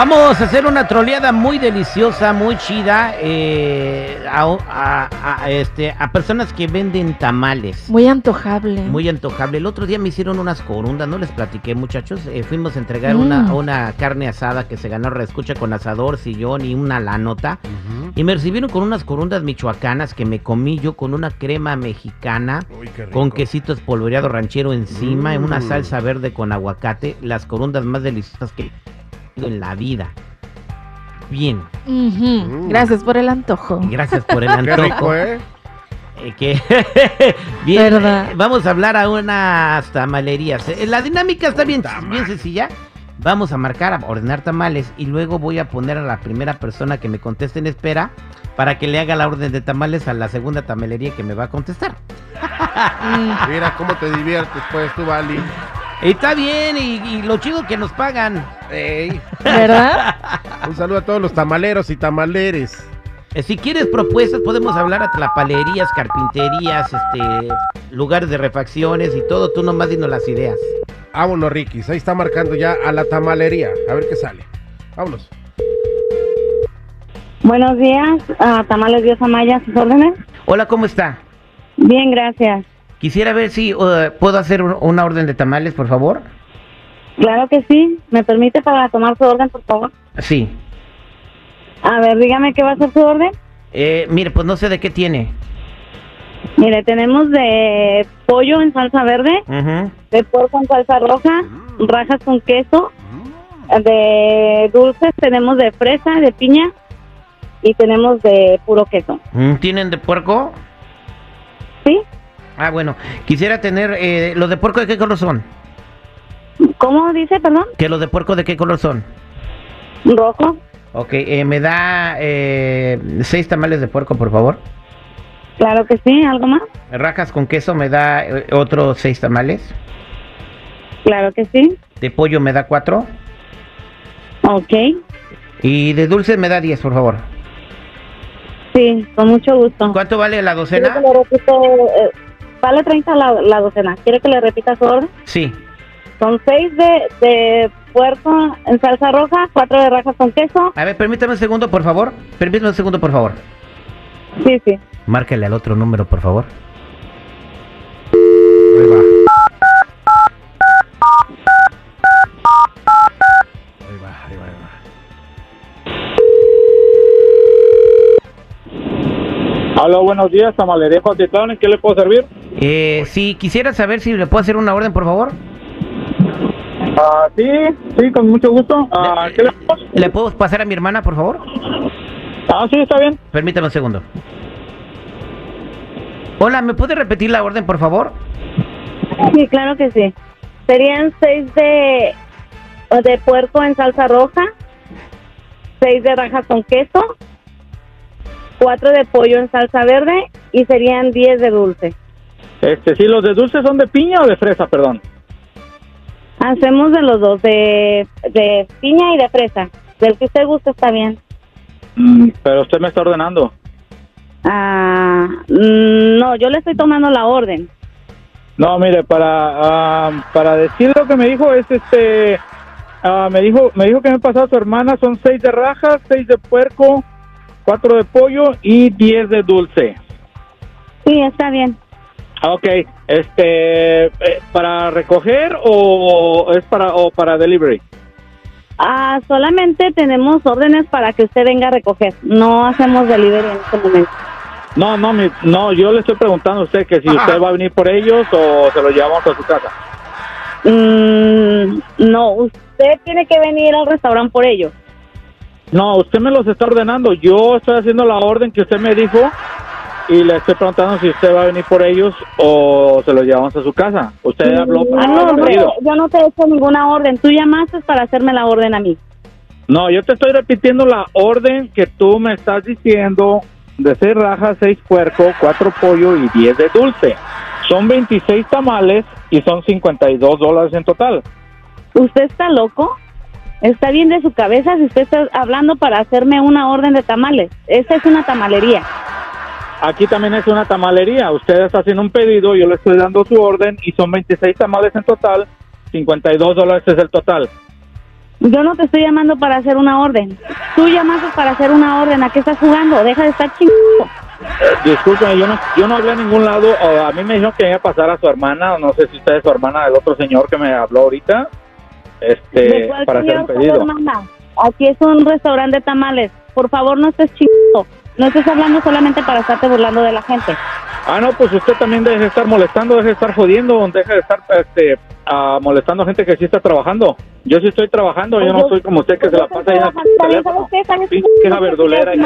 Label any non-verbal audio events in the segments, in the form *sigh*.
Vamos a hacer una troleada muy deliciosa, muy chida eh, a, a- a, este, a personas que venden tamales. Muy antojable. Muy antojable. El otro día me hicieron unas corundas, no les platiqué muchachos. Eh, fuimos a entregar Mm. una, una carne asada que se ganó reescucha con asador, sillón y una lanota. Y me recibieron con unas corundas michoacanas que me comí yo con una crema mexicana, Uy, qué rico. con quesito espolvoreado ranchero encima, en una Mm. salsa verde con aguacate. Las corundas más deliciosas que en la vida. Bien. Mm. Gracias por el antojo. gracias por el *laughs* Qué antojo. rico, ¿eh? Eh, que *laughs* bien, ¿Verdad? eh, vamos a hablar a unas tamalerías. Eh, La dinámica está bien, bien sencilla. Vamos a marcar, a ordenar tamales y luego voy a poner a la primera persona que me conteste en espera para que le haga la orden de tamales a la segunda tamalería que me va a contestar. *laughs* Mira cómo te diviertes, pues, tú, Vali. Y está bien, y, y lo chido que nos pagan. Ey. ¿Verdad? *laughs* Un saludo a todos los tamaleros y tamaleres. Eh, Si quieres propuestas, podemos hablar a tlapalerías, carpinterías, este, lugares de refacciones y todo. Tú nomás dinos las ideas. Vámonos, Rikis. Ahí está marcando ya a la tamalería. A ver qué sale. Vámonos. Buenos días, a Tamales Dios Amaya, sus órdenes. Hola, ¿cómo está? Bien, gracias. Quisiera ver si uh, puedo hacer un- una orden de tamales, por favor. Claro que sí. ¿Me permite para tomar su orden, por favor? Sí. A ver, dígame qué va a ser su orden. Eh, mire, pues no sé de qué tiene. Mire, tenemos de pollo en salsa verde, de puerco en salsa roja, rajas con queso, de dulces tenemos de fresa, de piña y tenemos de puro queso. Mm, ¿Tienen de puerco? Ah, bueno. Quisiera tener... Eh, ¿Los de puerco de qué color son? ¿Cómo dice, perdón? ¿Que los de puerco de qué color son? Rojo. Ok, eh, me da eh, seis tamales de puerco, por favor. Claro que sí. ¿Algo más? Rajas con queso me da eh, otros seis tamales. Claro que sí. De pollo me da cuatro. Ok. Y de dulces me da diez, por favor. Sí, con mucho gusto. ¿Cuánto vale la ¿Quiere docena? Vale 30 la, la docena. ¿Quiere que le repita su orden? Sí. Son 6 de, de puerco en salsa roja, 4 de rajas con queso. A ver, permítame un segundo, por favor. Permítame un segundo, por favor. Sí, sí. Márcale al otro número, por favor. Ahí va. Ahí va, ahí va, ahí va. Hola, buenos días, Tamalería Juatitlán, ¿en qué le puedo servir? Eh, sí, quisiera saber si le puedo hacer una orden, por favor. Ah, sí, sí, con mucho gusto. Ah, ¿Qué le puedo? ¿Le puedo pasar a mi hermana, por favor? Ah, sí, está bien. Permítame un segundo. Hola, ¿me puede repetir la orden, por favor? Sí, claro que sí. Serían 6 de, de puerco en salsa roja, 6 de rajas con queso, 4 de pollo en salsa verde y serían 10 de dulce. Este, sí, los de dulce son de piña o de fresa, perdón. Hacemos de los dos, de, de piña y de fresa. Del que usted guste está bien. Pero usted me está ordenando. Ah, mm, no, yo le estoy tomando la orden. No, mire, para ah, para decir lo que me dijo es este ah, me dijo me dijo que me pasaba su hermana son seis de rajas, seis de puerco, cuatro de pollo y diez de dulce. Sí, está bien. Ah, Ok, este eh, para recoger o es para o para delivery. Ah, solamente tenemos órdenes para que usted venga a recoger. No hacemos delivery en este momento. No, no, mi- no, yo le estoy preguntando a usted que si usted va a venir por ellos o se los llevamos a su casa. Mm, no, usted tiene que venir al restaurante por ellos. No, usted me los está ordenando. Yo estoy haciendo la orden que usted me dijo y le estoy preguntando si usted va a venir por ellos o se los llevamos a su casa. Usted habló para Ah, no, pedido. yo no te he hecho ninguna orden. Tú llamaste para hacerme la orden a mí. No, yo te estoy repitiendo la orden que tú me estás diciendo de 6 rajas, 6 puerco, 4 pollo y 10 de dulce. Son 26 tamales y son 52 dólares en total. ¿Usted está loco? ¿Está bien de su cabeza si usted está hablando para hacerme una orden de tamales? Esta es una tamalería. Aquí también es una tamalería. Usted está haciendo un pedido, yo le estoy dando su orden y son 26 tamales en total. 52 dólares es el total. Yo no te estoy llamando para hacer una orden. Tú llamaste para hacer una orden. ¿A qué estás jugando? Deja de estar chingando. Eh, discúlpeme, yo no, yo no hablé a ningún lado. a mí me dijeron que iba a pasar a su hermana. No sé si usted es su hermana del otro señor que me habló ahorita. ¿De Este, para hacer un pedido. Aquí es un restaurante de tamales. Por favor, no estés chingando. No estés hablando solamente para estarte burlando de la gente. Ah, no, pues usted también deje de estar molestando, deje de estar jodiendo, deje de estar este, ah, molestando a gente que sí está trabajando. Yo sí estoy trabajando, yo no soy como usted que se la pasa ahí en el También, ¿sabes teléfono. verdulera. *laughs*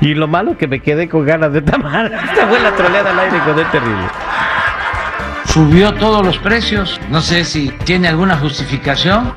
Y lo malo que me quedé con ganas de tamal. *laughs* Esta fue la troleada al aire con el terrible. subió todos los precios. No sé si tiene alguna justificación.